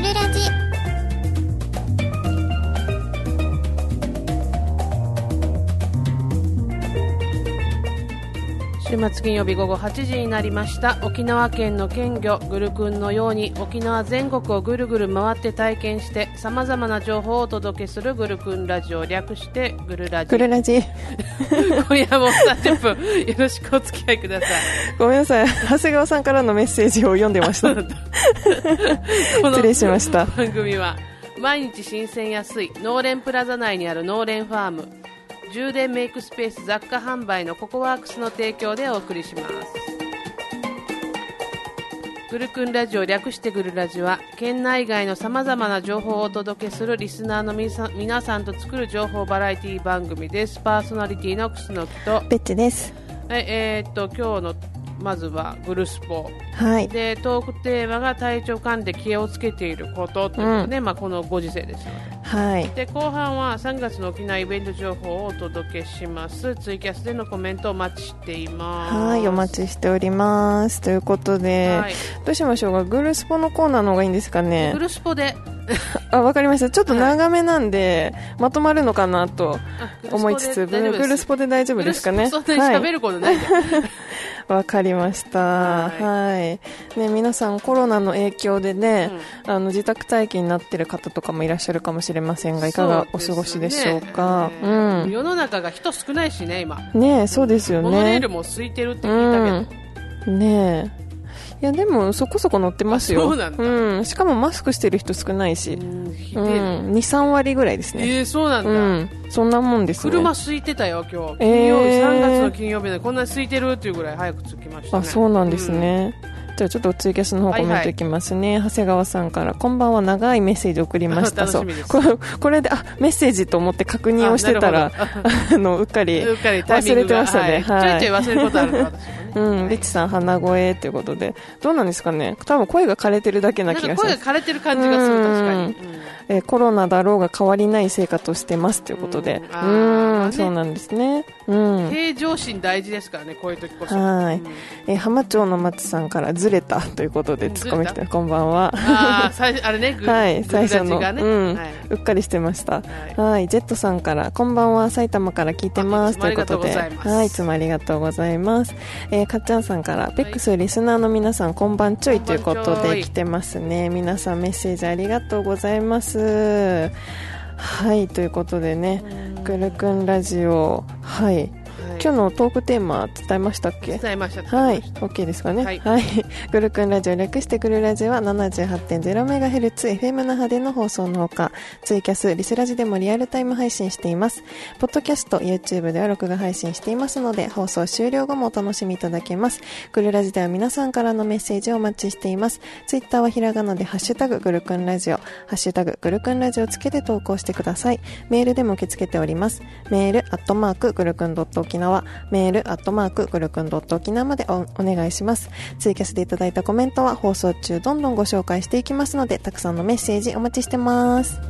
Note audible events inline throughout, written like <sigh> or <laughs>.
da da da 末金曜日午後8時になりました沖縄県の県魚グルクンのように沖縄全国をぐるぐる回って体験してさまざまな情報をお届けするグルクンラジオ略してグルラジグルラジ。<laughs> 今夜も30分よろしくお付き合いくださいごめんなさい。長谷川さんからのメッセージを読んでました。<laughs> こ失礼しました。番組は毎日新鮮安い農連プラザ内にある農連ファーム充電メイクスペース雑貨販売のココワークスの提供でお送りします。グルクンラジオ略してグルラジは県内外のさまざまな情報をお届けするリスナーの皆さん皆さんと作る情報バラエティ番組です。パーソナリティの楠木と。ベッチです。はいえーっと今日のまずはグルスポはい。でトークテーマが体調管理で気をつけていることということで、まあ、このご時世ですのはい。でで後半は3月の沖縄イベント情報をお届けしますツイキャスでのコメントをお待ちしていますはい、お待ちしております。ということで、はいどうしましょうか？グルスポのコーナーの方がいいんですかね？グ。ルスポで <laughs> あ、わかりました。ちょっと長めなんで、まとまるのかなとあ思いつつ、グルスポで大丈夫ですグルスポで大丈夫ですかね。喋ることないわかりました。ははいい。ね、皆さんコロナの影響でね、あの、自宅待機になってる方とかもいらっしゃるかもしれませんが、いかがお過ごしでしょうか？そうねん。世の中が人少ないしね今ねそうですよモノレーね。ルも空いてるって聞いたけど、うん。ねいや、でも、そこそこ乗ってますよ。あそうなんだ。うん。しかもマスクしてる人少ないし。うんひうでえ。ん。2、3割ぐらいですね。えー、そうなんだ、うん。そんなもんですね。車空いてたよ今日。えー。金曜日、3月の金曜日でこんなに空いてるっていうぐらい早く着きましたね。あ、そうなんですね。じゃあちょっとツイキャスの方コメントいきますね、長谷川さんからこんばんは長いメッセージ送りました。楽しみです。そう。これこれであメッセージと思って確認をしてたらああのうっかり。<laughs> うっかり忘れてましたね。はい。はいちょいちょい忘れることあるから私もねうん、リッチさん鼻声ということで。どうなんですかね。多分声が枯れてるだけな気がします。声が枯れてる感じがする確かに、うん。えーコロナだろうが変わりない生活をしてますということで。うん。あうんそうなんですね。ううん。ん平常心大事ですからねこういう時こそ。はい。うん。えー浜町の松さんからずれたということでうん。突っ込み来てこんばんは。あー最初あれねグはい、グ最初の、ねうん、はい。うっかりしてました。はい。はい、ジェットさんから、こんばんは、埼玉から聞いてます。ということで、いはい、いつもありがとうございます。えーかっちゃんさんから、ペックスリスナーの皆さん、こんばんちょいということで来てますね。皆さんメッセージありがとうございます。はい、ということでね、くるくんラジオ、はい、はい今日のトークテーマ伝えましたっけ？伝えましたはい OK ですかね？ははいい。<laughs> グルクンラジオ略してグルラジは 78.0MHz FM 那覇での放送のほか、ツイキャス、リスラジでもリアルタイム配信しています。ポッドキャスト、YouTube では録画配信していますので、放送終了後もお楽しみいただけます。グルラジでは皆さんからのメッセージをお待ちしています。ツイッターはひらがなでハッシュタググルクンラジオ、ハッシュタググルクンラジオをつけて投稿してください。メールでも受け付けております。メール、アットマーク、グルクンドット沖縄、メール、アットマーク、グルクンドット沖縄までおお願いします。ツイキャスでいただいたコメントは放送中どんどんご紹介していきますので、たくさんのメッセージお待ちしてます。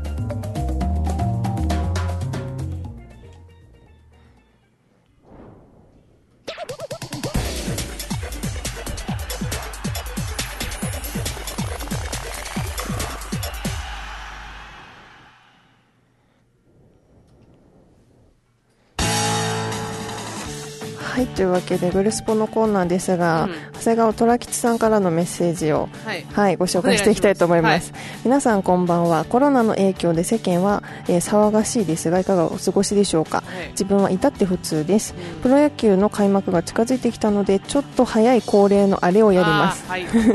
はい、というわけで、グルスポのコーナーですが、うん。長谷川虎吉さんからのメッセージをはい。はい、ご紹介していきたいと思います。皆さんこんばんは。コロナの影響で世間は、えー騒がしいですが、いかがお過ごしでしょうか、はい。自分は至って普通です。プロ野球の開幕が近づいてきたので、ちょっと早い恒例のあれをやります。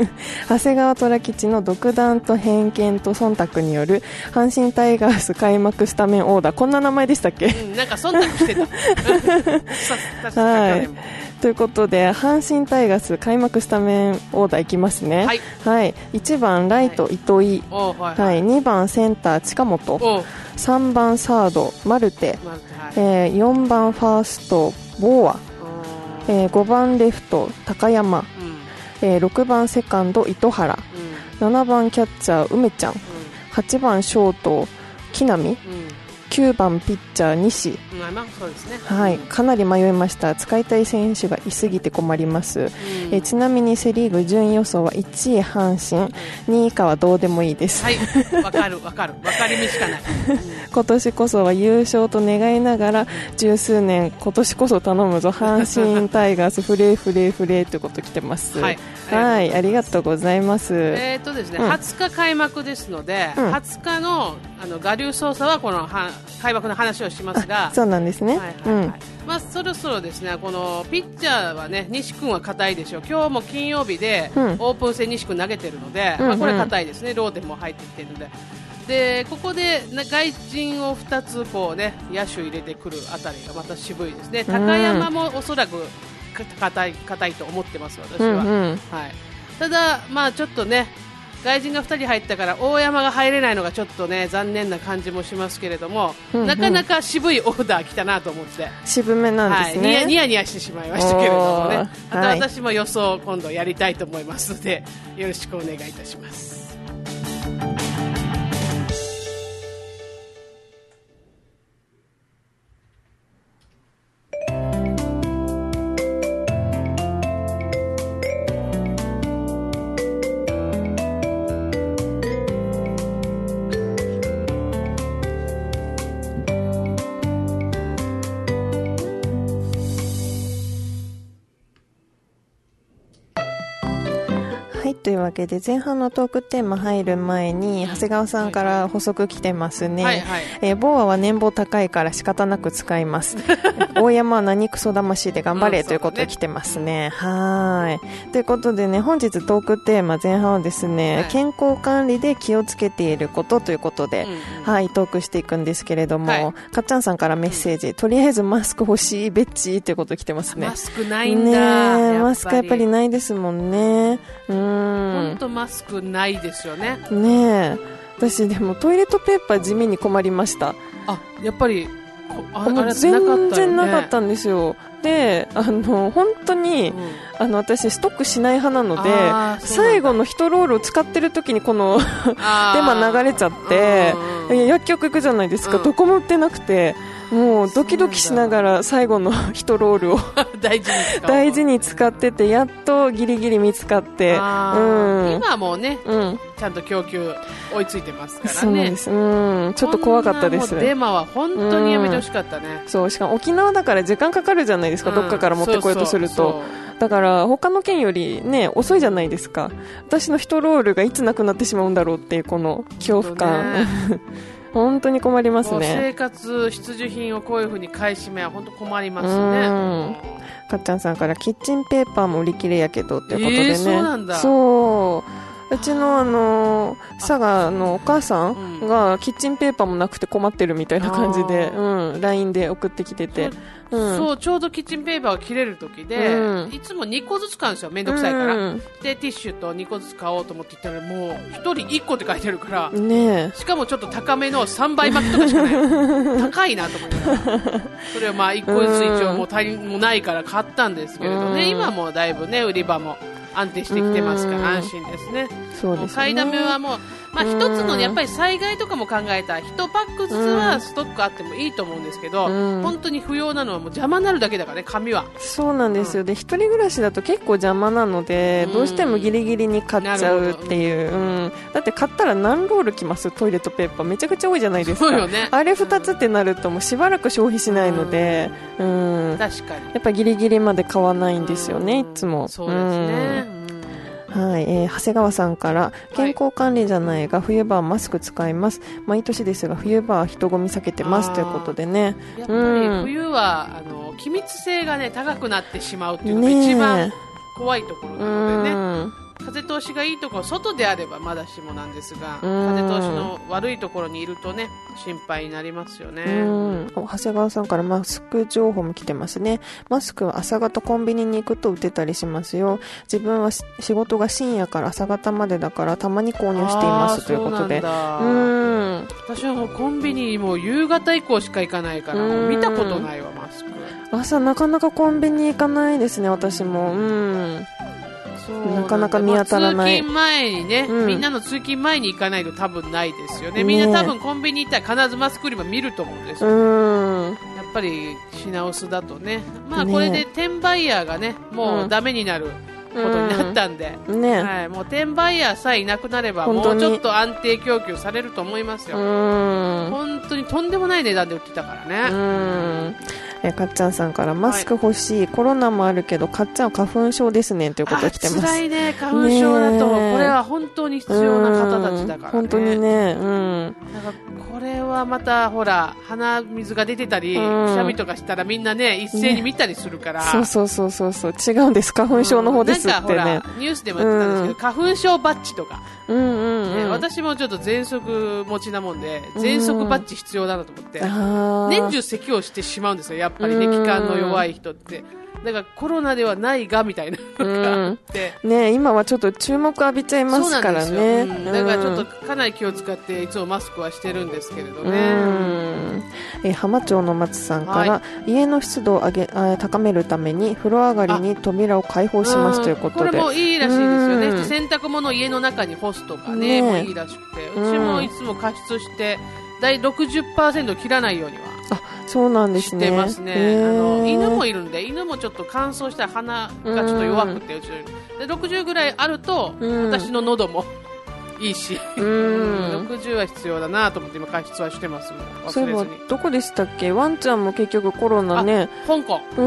<laughs> 長谷川虎吉の独断と偏見と忖度による阪神タイガース開幕スタメンオーダー。こんな名前でしたっけ？うんなんか忖度してた。<laughs> はいということで阪神タイガース開幕スタメンオーダーいきますね、はい。はい、1番ライト糸井、はいはい、2番センター近本。おう3番サードマルテ、まずはい。えー4番ファーストボーア、うんえー5番レフト高山、うん。えー6番セカンド糸原。うん。7番キャッチャー梅ちゃん。う8番ショート木浪。んうん9番ピッチャー西、はい、かなり迷いました。使いたい選手がいすぎて困ります、うん。えーちなみにセ・リーグ順位予想は1位阪神。2位以下はどうでもいいです、はい。わかるわかる。わかりみしかない、<laughs> 今年こそは優勝と願いながら十数年今年こそ頼むぞ。阪神タイガース <laughs> フレーフレーフレーということ来てます。はい。はい。ありがとうございます、えーとですねうん。20日開幕ですので、うん。20日のあの我流捜査はこのは開幕の話をしますが、そうなんですね、はいはいはい。まあ、そろそろですねこのピッチャーはね西君は硬いでしょう、今日も金曜日でうん。オープン戦、西君投げてるので、うんうん。まあ、これ硬いですね、ローテも入ってきてるので。でここで、ね、外人を2つこう、ね、野手入れてくるあたりがまた渋いですね、高山もおそらくか硬い硬いと思ってます、私は。うんうん。はい、ただ、まあちょっとね外人が2人入ったから大山が入れないのがちょっとね残念な感じもしますけれども、うんうん。なかなか渋いオーダー来たなと思って、渋めなんはい、ですね、ニヤニヤニヤしてしまいましたけれどもね。またはい。私も予想を今度やりたいと思いますのでよろしくお願いいたします。はい、というわけで前半のトークテーマ入る前に長谷川さんから補足来てますね、はいはい。えー、ボーアは年俸高いから仕方なく使います。<laughs> 大山は何クソ魂で頑張れ、うんということで来てますね。はーい。ということでね本日トークテーマ前半はですね、はい。健康管理で気をつけていることということで、うんうん。はい、トークしていくんですけれども、はい。かっちゃんさんからメッセージ、とりあえずマスク欲しい、ベッチということ来てますね。マスクないんねだ、えマスクやっぱりないですもんね。う本ー当マスクないですよね。ん。ねえ。私でもトイレットペーパー地味に困りました。あやっぱりこあもうあれ全然なかったんんですよ。で、あの、本当に、あの、私ストックしない派なので、最後の1ロールを使ってる時にこのデマ <laughs> 流れちゃって、うんうん薬局行くじゃないですか、うん。どこも売ってなくて、もうドキドキしながら最後の1ロールを <laughs> 大事に使おう。大事に使ってて、やっとギリギリ見つかって、うん。今はもうねうん。ちゃんと供給追いついてますからね。そうなん。ちょっと怖かったです。デマは本当にやめてほしかったね、そう、しかも沖縄だから時間かかるじゃないですか、どっかから持ってこようとすると。そうそうだから他の県よりね、遅いじゃないですか。私の1ロールがいつなくなってしまうんだろうっていうこの恐怖感。<laughs> 本当に困りますね。生活必需品をこういうふうに買い占めは本当困りますうん。ねかっちゃんさんからキッチンペーパーも売り切れやけどっていうことでね。えーそうなんだ。そう。うちのあの佐賀のお母さんうん。がキッチンペーパーもなくて困ってるみたいな感じで、あうん、LINE で送ってきてて、うん、そうちょうどキッチンペーパーが切れる時で、うん。いつも2個ずつ買うんですよ。めんどくさいから、うんでティッシュと2個ずつ買おうと思って言ったらもう1人1個って書いてるから、ねしかもちょっと高めの3倍巻きとかしかない。<laughs> 高いなと思いながら。それをまあ1個ずつ一応もう足りもないから買ったんですけれどね、うん。今もうだいぶね売り場も安定してきてますからうん。安心ですね。そうですね。買いだめはもう、まあ、うん。一つのやっぱり災害とかも考えたら1パックずつはストックあってもいいと思うんですけど、うん。本当に不要なのはもう邪魔になるだけだからね紙は。そうなんですよ、で一人暮らしだと結構邪魔なので、うん。どうしてもギリギリに買っちゃうっていう、うん、だって買ったら何ロールきます？トイレットペーパー。めちゃくちゃ多いじゃないですか。そうよね。あれ2つってなるともうしばらく消費しないので、うん。確かに。やっぱギリギリまで買わないんですよね、いつも。そうですね、うんはい、えー長谷川さんから健康管理じゃないが冬場はマスク使います。毎年ですが冬場は人混み避けてます。ということでね。やっぱり冬は、あの気密性がね高くなってしまうっていうのがね一番え怖いところうなのでね、ん風通しがいいところ外であればまだしもなんですがうん。風通しの悪いところにいるとね心配になりますよね、長谷川さんからマスク情報も来てますね。マスクは朝方コンビニに行くと売ってたりしますよ。自分はし仕事が深夜から朝方までだからたまに購入していますということで。そうなん私はもうコンビニもう夕方以降しか行かないから見たことないわマスク。朝なかなかコンビニ行かないですね私も。うんなかなか見当たらない通勤前にね、うんみんなの通勤前に行かないと多分ないですよね。ねみんな多分コンビニ行ったら必ずマスク売り場見ると思うんですうよ。ん。やっぱり品薄だとね。まあねこれで転売ヤーがね、もうダメになることになったんで。ねはい、もう転売ヤーさえいなくなれば、もうちょっと安定供給されると思いますうよ。ん。本当にとんでもない値段で売ってたからうね。ん。えかっちゃんさんからマスク欲しい、コロナもあるけどかっちゃんは花粉症ですねということあ来てます。辛いね、花粉症だと、これは本当に必要な方たちだからね。うん本当にねうん。なんかこれはまたほら鼻水が出てたり、うん。くしゃみとかしたらみんなね一斉に見たりするから、そうそうそうそうそう。違うんです。花粉症の方ですってね。なんかほらニュースでもやってたんですけど、花粉症バッジとか、うんうんねうん。私もちょっと喘息持ちなもんで喘息バッジ必要だなと思って、あー。年中咳をしてしまうんですよやっぱりねうん。気管の弱い人ってだからコロナではないがみたいな。のがあって。ね今はちょっと注目浴びちゃいますからね。そうなんだからちょっうんとかなり気を使っていつもマスクはしてるんですけれどうね、ん。え浜町の松さんから、は家の湿度を上げあ高めるために風呂上がりに扉を開放しますということで。これもいいらしいですよね、うん。洗濯物を家の中に干すとかねねもういいらしくて。うちもいつも加湿して大60%切らないようにはあそうなんでしすね。てますね。あの犬もいるんで犬もちょっと乾燥した鼻がちょっと弱くてうちで60ぐらいあると、うん。私の喉もいいし、うん。60は必要だなと思って今加湿はしてますそういえばどこでしたっけ？ワンちゃんも結局コロナね。香港。う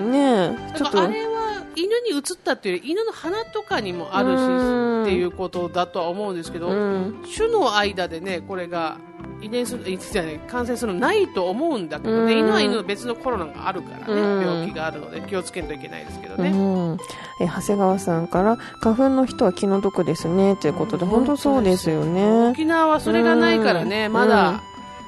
ん。ねちょっと。あれは犬に移ったっていうより犬の鼻とかにもあるしうん。っていうことだとは思うんですけど、うん。種の間でねこれが遺伝するいつじゃない感染するのないと思うんだけどね、うん。犬は犬の別のコロナがあるからね、うん。病気があるので気をつけないといけないですけどうね、ん、え長谷川さんから花粉の人は気の毒ですねということで、うん本当そうですよね。沖縄はそれがないからね、うん。まだ、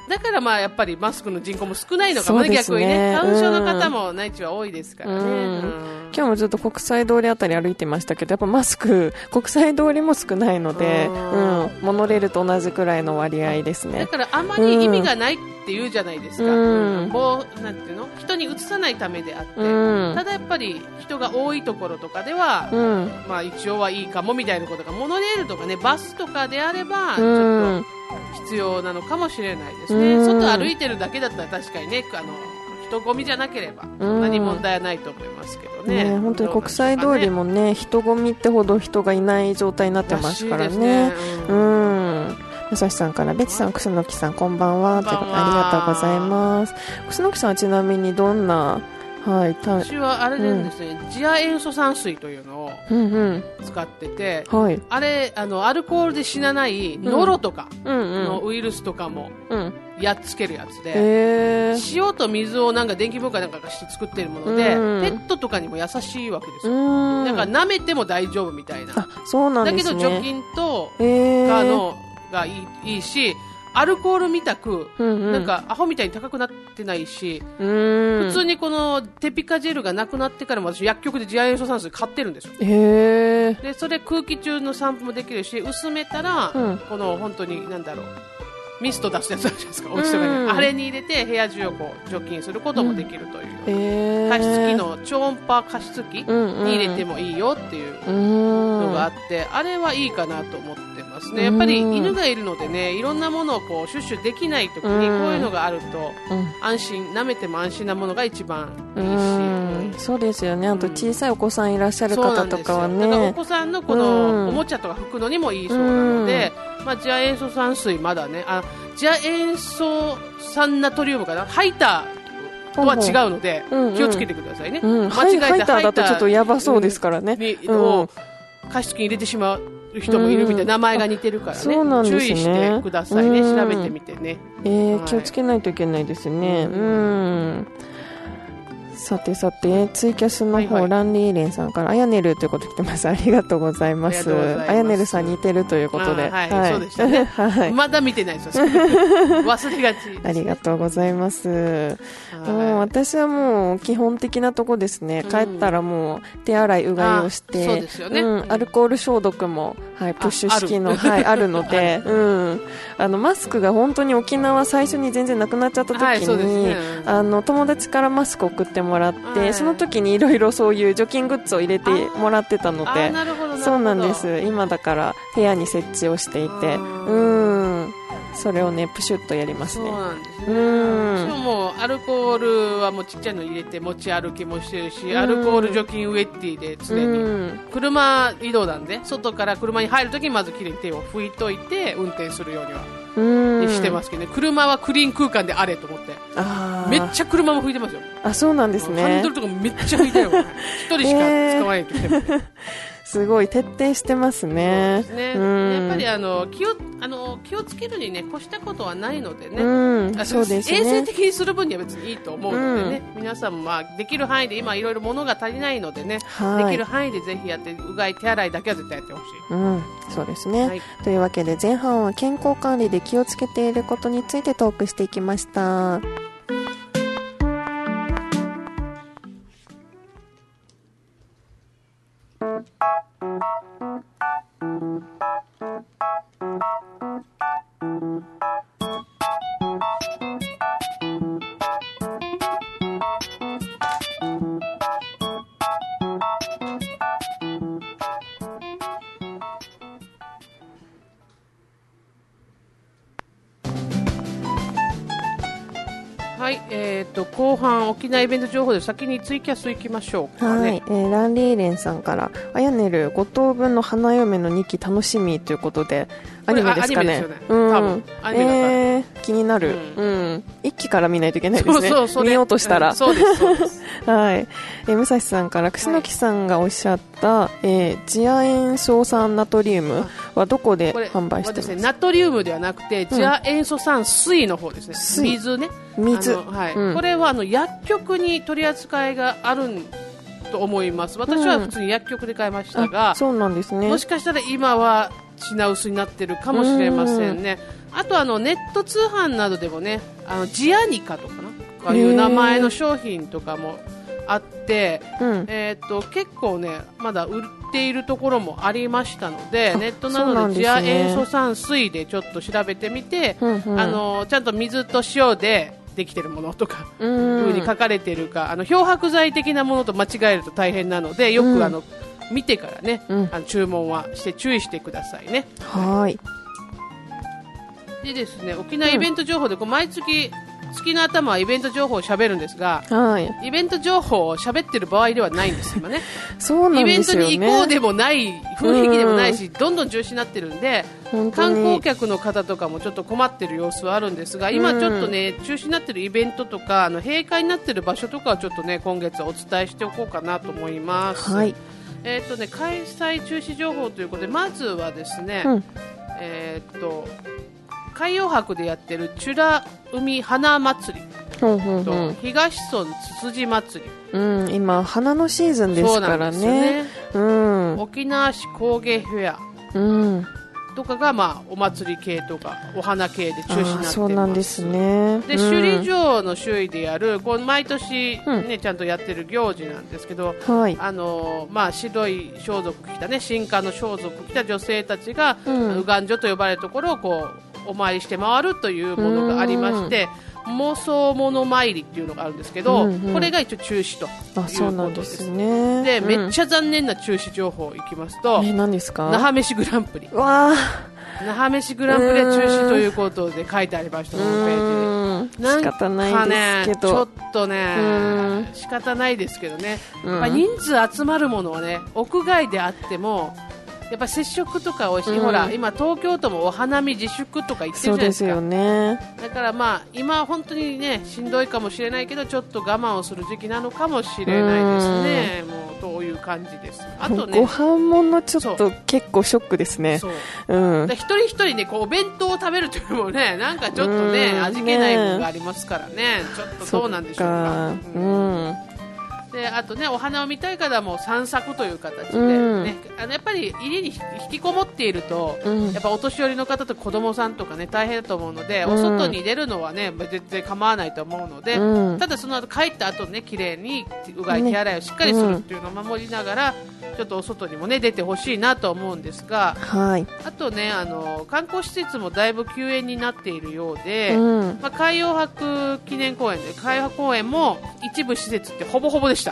だからまあやっぱりマスクの人口も少ないのかもねね。逆にね。花粉症の方も内地は多いですからね、うん。うん。今日もずっと国際通りあたり歩いてましたけどやっぱマスク国際通りも少ないので、ううん。ん、モノレールと同じくらいの割合ですだねからあまり意味がないって言うじゃないですか、うん。もうなんていうの？人に移さないためであって、うん。ただやっぱり人が多いところとかでは、うん。まあ一応はいいかもみたいなことがモノレールとかねバスとかであればちうょっんと必要なのかもしれないですね、うん。外歩いてるだけだったら確かにねあの人混みじゃなければそん。なに問題はないと思いますけどね、ね本当に国際通りもね人混みってほど人がいない状態になってますからね。ううん。ん。武蔵さんから、ベチさん、楠木さん、こんばんは。ということで、こんばんは。ありがとうございます。楠木さんはちなみにどんな、はい、た、私はあれなんですね、次亜塩素酸水というのをうんうん。使っててはい。あれあのアルコールで死なないノロとかうんのウイルスとかもうん。うん。やっつけるやつで、へー。塩と水をなんか電気分解なんかがして作ってるもので、うんペットとかにも優しいわけですうよ、ーん。だから舐めても大丈夫みたいな、あ、そうなんだけど。除菌と。かのがいいいいしアルコールみたく、うんうん。なん、かアホみたいに高くなってないし。普通にこのテピカジェルがなくなってからも私薬局で次亜塩素酸水買ってるんですよへー。でそれ空気中の散布もできるし薄めたら、うんこの本当になんだろうミスト出すやつあるじゃないですかお家とかに、うん。あれに入れて部屋中をこう除菌することもできるという、へー。加湿器の超音波加湿器にうんうん入れてもいいよっていう。のがあって、あれはいいかなと思ってますね。やっぱり犬がいるのでねいろんなものをこうシュッシュできない時にうん。こういうのがあるとうん。安心舐めても安心なものが一番いいし、うん。そうですよね。あと小さいお子さんいらっしゃる方とかはそうなんですよ。だからおね。子さんのこうん。のおもちゃとか拭くのにもいいそうなので、まあ、次亜塩素酸水まだね。あ次亜塩素酸ナトリウムかな？ハイターとは違うので、うんうん。気をつけてくださいね、うん。ハイハイターだとちょっとやばそうですからね。に、うん。を加湿器に入れてしまう人もいるみたいな、名前が似てるからね。ね。注意してくださいね、うん。調べてみてね。えーはい。気をつけないといけないですね。うん。さてさて、ツイキャスの方、はいはい。ランリーレンさんから、あやねるということ来て <laughs> ます。ありがとうございます。あやねるさん似てるということで。あーはい。そうでしたね。<laughs> はい。まだ見てないですよ。<laughs> 忘れがちですありがとうございます。はい。もう私はもう基本的なとこですね。うん。帰ったらもう手洗い、うがいをして、あそうですよね。ん。アルコール消毒も、はい、プッシュ式の、はい、あるので、うん。あの、マスクが本当に沖縄最初に全然なくなっちゃった時に、はいね。あの、友達からマスク送ってももらって、はいその時にいろいろそういう除菌グッズを入れてもらってたのあでそうなんです。今だから部屋に設置をしていて。あうーんそれをねプシュッとやりますそうねなんですねうん。ももうアルコールはもうちっちゃいの入れて持ち歩きもしてるし、うん。アルコール除菌ウェッティで常に、うん。車移動なんで外から車に入るときにまずきれいに手を拭いといて運転するようにはうん。してますけどね、車はクリーン空間であれと思って。めっちゃ車も拭いてますよ。あそうなんですハンねドルとかめっちゃ拭いたよ一人しか <laughs> 使わないとしてもね、すごい徹底してますね。ね。うん。やっぱりあの気をあの気をつけるにね越したことはないのでね、うん。あそうです衛生ね的にする分には別にいいと思うのでね、皆さんもまあできる範囲で今いろいろ物が足りないのでね、はい。できる範囲でぜひやってうがい手洗いだけは絶対やってほしい。うん、そうですね、はい。というわけで前半は健康管理で気をつけていることについてトークしていきましたはい、えっ、と後半沖縄イベント情報で先にツイキャス行きましょうかはい、えーランリーレンさんからあやねる五等分の花嫁の2期楽しみということでアニメですかね。ね。うん。アニメえー気になる、ううん。一期から見ないといけないですね。そうそう見ようとしたら、うんそうですです。<laughs> はい、えー、武蔵さんから楠木さんがおっしゃった、えー次亜塩硝酸ナトリウムはどこで販売してますはですねナトリウムではなくて、ジア塩素酸水の方ですね。水。水ね。水。はい。うん。これはあの薬局に取り扱いがあるんと思います。私は普通に薬局で買いましたが、あそうなんですね。もしかしたら今は品薄になってるかもしれませんね。あとあのネット通販などでもね、あのジアニカとかな、ああいう名前の商品とかもあって、うん。えー、と結構ねまだ売っているところもありましたのであネットなどでジア塩素酸水でちょっと調べてみて、あのちゃんと水と塩でできてるものとか、う風に書かれているかあの漂白剤的なものと間違えると大変なのでよく、うん。あの見てからね、うん。あの注文はして注意してくださいね。はーい。でですね沖縄イベント情報で、こう毎月月の頭はイベント情報を喋るんですがはい。イベント情報を喋ってる場合ではないんです今ね。<laughs> そうなんイベントに行こうでもない雰囲気でもないし、どんどん中止になってるんで観光に客の方とかもちょっと困ってる様子はあるんですが今ちょっとね、中止になってるイベントとかあの閉会になってる場所とかはちょっとね今月はお伝えしておこうかなと思います。はいえっ、とね開催中止情報ということでまずはですね、うん。えっ、と海洋博でやってる美ら海花祭りほんほんと、ほん東村つつじ祭り。うん今花のシーズンですからね。ね。うん。沖縄市工芸フェア。うんとかが、まあ、お祭り系とかお花系で中止になってそうなんですね。でうん。首里城の周囲でやるこう毎年、うん。ねちゃんとやってる行事なんですけど、はい。あのーまあ、白い装束着たね新刊の装束着た女性たちが、うん。右岸所と呼ばれるところをこうお参りして回るというものがありまして妄想物参りっていうのがあるんですけど、うんうん。これが一応中止とあそういうことです。なんですね。で、うん。めっちゃ残念な中止情報いきますとえ何ですか？那覇飯グランプリ。わあ。那覇飯グランプリは中止ということで書いてありましたホームページに。ないですけど。ちょっとねうん。仕方ないですけどね、うん。やっぱ人数集まるものはね屋外であってもやっぱ接触とか多いし、うん。ほら今東京都もお花見自粛とか言ってるじゃないですか。すよね。だからまあ今は本当にねしんどいかもしれないけどちょっと我慢をする時期なのかもしれないですね。もうという感じです。あとごね飯ものちょっそと結構ショックですね。そう。うん。で一人一人ねこうお弁当を食べるというのもねなんかちょっとねうん。味気ないものがありますからね。ちょっとどうなんでしょうか。うんであとねお花を見たい方も散策という形で、うん。ねあのやっぱり家に引きこもっていると、うん。やっぱお年寄りの方と子供さんとかね大変だと思うので、うん。お外に出るのはねまあ全然構わないと思うので、うん。ただその後帰った後ね綺麗にうがい手洗いをしっかりするっていうのを守りながら、ちょっとお外にもね出てほしいなと思うんですがはい。あとねあの観光施設もだいぶ休園になっているようで、うん。まあ、海洋博記念公園で海洋博公園も一部施設ってほぼほぼでした、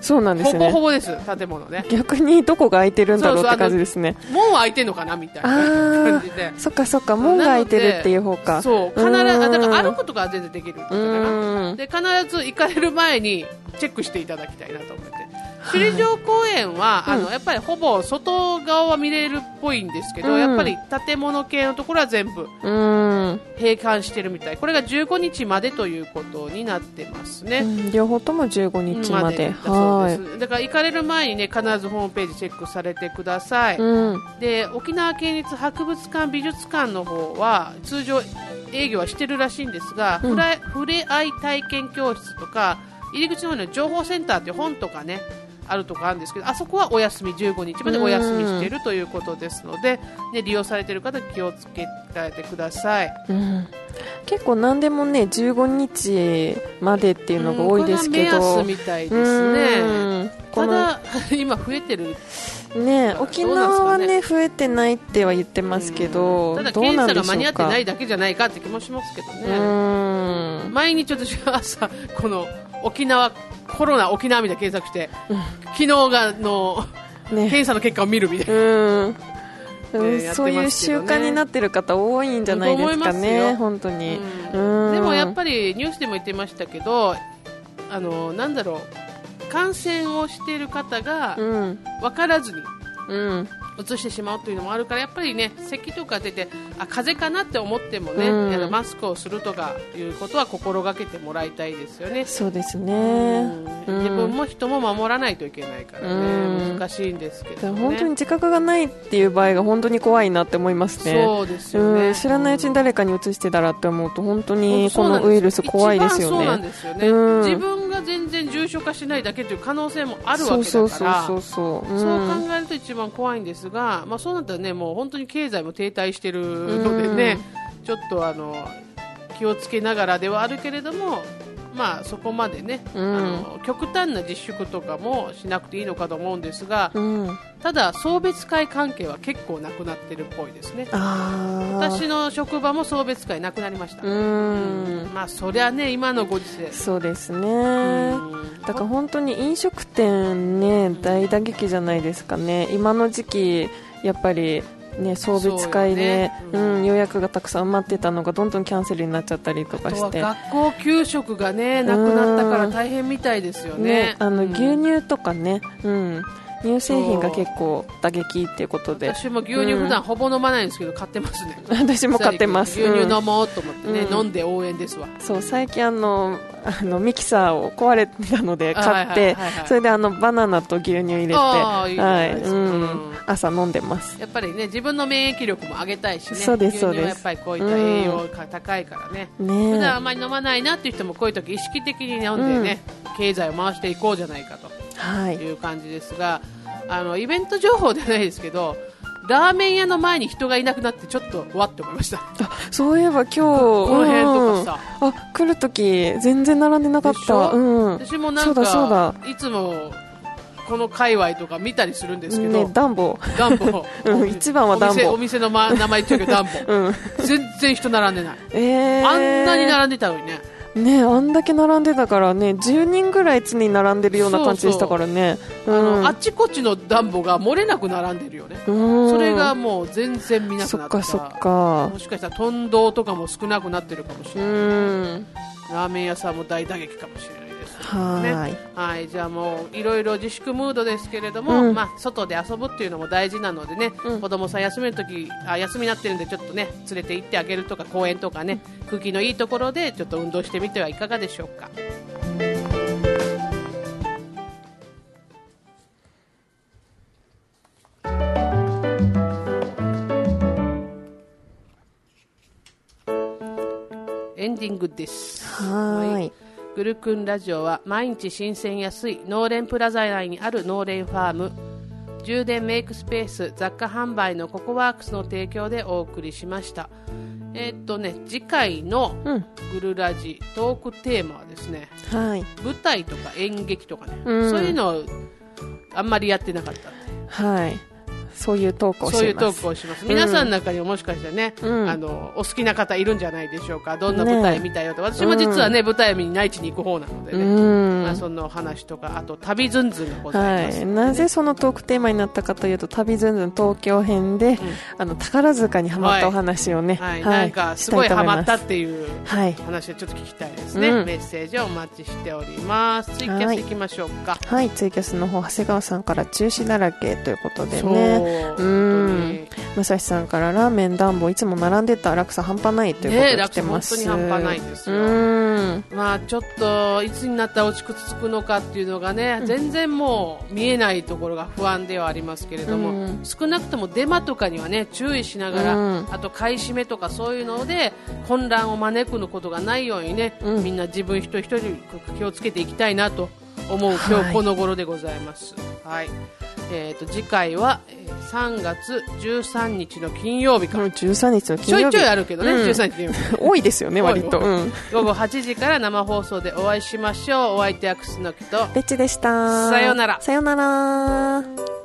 そうなんですほぼほね。ぼです建物ね逆にどこが空いてるんだろうって感じですね。門は開いてんのかなみたいな感じでそっかそっか、門が開いてるっていう方か。そう必ずあだから歩く。くとかは全然できるって言っうたかなん。で必ず行かれる前にチェックしていただきたいなと思って首里城公園は、あのやっぱりほぼ外側は見れるっぽいんですけど、うん。やっぱり建物系のところは全部うん。閉館してるみたい。これが15日までということになってますね、うん。両方とも15日まで。だそうはです。だから行かれる前にね必ずホームページチェックされてください、い。うん。で沖縄県立博物館美術館の方は通常営業はしてるらしいんですが、うん。ふれ合い体験教室とか入り口の方には情報センターっていう本とかねあるとかあるんですけどあそこはお休み15日までお休みしているということですので、ね、利用されている方気をつけてください。うん。結構何でもね15日までっていうのが多いですけうんみたいですね。ただ <laughs> 今増えてる。ね沖縄はなんですかね。増えてないっては言ってますけど、ただどうなんでしょうか。検査が間に合ってないだけじゃないかって気もしますけどね。うん。毎日私は朝この沖縄コロナ沖縄みたいな検索して、昨日がのね。検査の結果を見るみたいな、うん。うんやってそういうますけどね。習慣になってる方多いんじゃないですかと思いますねよ。本当に、うん。うん。でもやっぱりニュースでも言ってましたけどあのなんだろう感染をしている方がうん。分からずにうん移してしまうというのもあるからやっぱりね咳とか出てあ風邪かなって思ってもね、うん。あのマスクをするとかいうことは心がけてもらいたいですよね。そうですね、うん。うん。自分も人も守らないといけないからね、うん。難しいんですけど、ね、本当に自覚がないっていう場合が本当に怖いなって思いますね。そうですよね、うん、知らないうちに誰かに移してたらって思うと本当にこのウイルス怖いですよね。よね、うん。自分が全然重症化しないだけという可能性もあるわけだから。そう考えると一番怖いんですが、まあ、そうなったらねもう本当に経済も停滞しているのでね、ちょっとあの気をつけながらではあるけれども、まあ、そこまでね、うんあの極端な自粛とかもしなくていいのかと思うんですが、うん、ただ送別会関係は結構なくなってるっぽいですね。私の職場も送別会なくなりました。うん。まあそりゃね今のご時世そうですね。うんだから本当に飲食店ね大打撃じゃないですかね。今の時期やっぱり。ね、送別会でそううん、予約がたくさん埋まってたのがどんどんキャンセルになっちゃったりとかして。学校給食がねなくなったから大変みたいですよね。ね、あのうん。牛乳とかね、うん、乳製品が結構打撃っていうことで。私も牛乳普段ほぼ飲まないんですけど買ってますね。私も買ってます。牛乳うん。飲もうと思ってね、うん。飲んで応援ですわ。そう最近あのあのミキサーを壊れたので買ってそれであのバナナと牛乳入れてはいうんうん。朝飲んでます。やっぱりね自分の免疫力も上げたいしね。そうですそうです。牛乳はやっぱりこういった栄養が高いからね、普ね段あんまり飲まないなっていう人もこういう時意識的に飲んでね、経済を回していこうじゃないかと。はい。いう感じですが、あのイベント情報ではないですけどラーメン屋の前に人がいなくなってちょっとわって思いました。あそういえば今日ここの辺とかさ、あ来るとき全然並んでなかった。ょ？うん。私もなんそうだそうかだ。いつもこの界隈とか見たりするんですけど、ねダンボ。ダンボ、<laughs> うん一番はダンボ。お店お店の、ま、名前言っちゃうけどダンボ。<laughs> うん。全然人並んでない、えー、あんなに並んでたのにねねあんだけ並んでたからね10人ぐらい常に並んでるような感じでしたからね。あの、あっちこっちのダンボが漏れなく並んでるよね、うん。それがもう全然見なくなった。そっかそっか。もしかしたら豚丼とかも少なくなってるかもしうれない、ん。ラーメン屋さんも大打撃かもしれないはーい、はい、じゃあもういろいろ自粛ムードですけれども、うん。まあ、外で遊ぶっていうのも大事なのでね、うん。子供さん休みの時あ休みになってるんでちょっとね連れて行ってあげるとか公園とかね空気のいいところでちょっと運動してみてはいかがでしょうか。エンディングです。はーいグルクンラジオは毎日新鮮安い農連プラザ内にある農連ファーム充電メイクスペース雑貨販売のココワークスの提供でお送りしましたえーっとね次回のうん。グルラジトークテーマはですねはい。舞台とか演劇とかね、うんそういうのをあんまりやってなかったんではい。そういうトークをします。そういうトークをします。皆さんの中にももしかしてね、うんあの、お好きな方いるんじゃないでしょうか？どんな舞台見たよと。私も実はね、舞台見に内地に行く方なのでうね。ん。まあ、その話とか、あと、旅ずんずんがございます、はい、なぜそのトークテーマになったかというと旅ずんずん東京編で、あの宝塚にはまったお話をね、はい、なんか、すごいハマったっていうはい、話をちょっと聞きたいですね。うんメッセージをお待ちしております。ツイキャス行きましょうか。はい、ツイキャスの方長谷川さんから中止だらけということでそう、ね本う。ん。武蔵さんからラーメン暖房いつも並んでた落差半端ないということで来てます、ね本当に半端ないですよ。うん。まあちょっといつになったら落ち着くのかっていうのがね、全然もう見えないところが不安ではありますけれども、うん。少なくともデマとかにはね注意しながら、うん。あと買い占めとかそういうので混乱を招くのことがないようにね、うん。みんな自分一人一人気をつけていきたいなと思うはい。今日この頃でございます。はい。えー、と次回はえー3月13日の金曜日か、もう13日のちょ金曜日。いちょいあるけどね、うん。13日金曜日。<laughs> 多いですよね割と、うん、午後8時から生放送でお会いしましょう。お相手は楠木と。ベッチでした。さようなら。さようなら